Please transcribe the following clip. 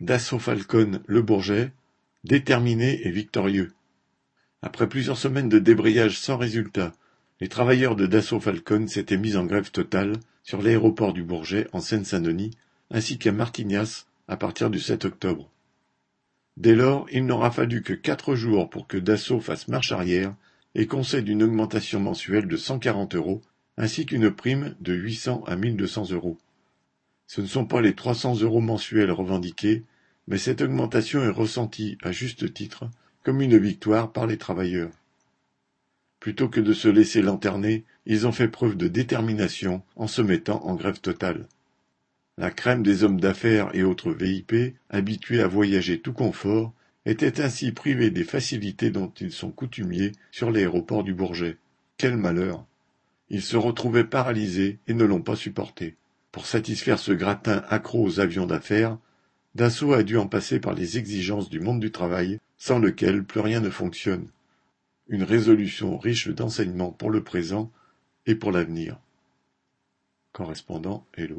Dassault Falcon Le Bourget, déterminé et victorieux. Après plusieurs semaines de débrayage sans résultat, les travailleurs de Dassault Falcon s'étaient mis en grève totale sur l'aéroport du Bourget en Seine-Saint-Denis, ainsi qu'à Martignas à partir du 7 octobre. Dès lors, il n'aura fallu que quatre jours pour que Dassault fasse marche arrière et concède une augmentation mensuelle de 140 euros, ainsi qu'une prime de 800 à 1200 euros. Ce ne sont pas les 300 euros mensuels revendiqués, mais cette augmentation est ressentie, à juste titre, comme une victoire par les travailleurs. Plutôt que de se laisser lanterner, ils ont fait preuve de détermination en se mettant en grève totale. La crème des hommes d'affaires et autres VIP, habitués à voyager tout confort, étaient ainsi privés des facilités dont ils sont coutumiers sur l'aéroport du Bourget. Quel malheur Ils se retrouvaient paralysés et ne l'ont pas supporté. Pour satisfaire ce gratin accro aux avions d'affaires, Dassault a dû en passer par les exigences du monde du travail, sans lequel plus rien ne fonctionne. Une résolution riche d'enseignements pour le présent et pour l'avenir. Correspondant Hello.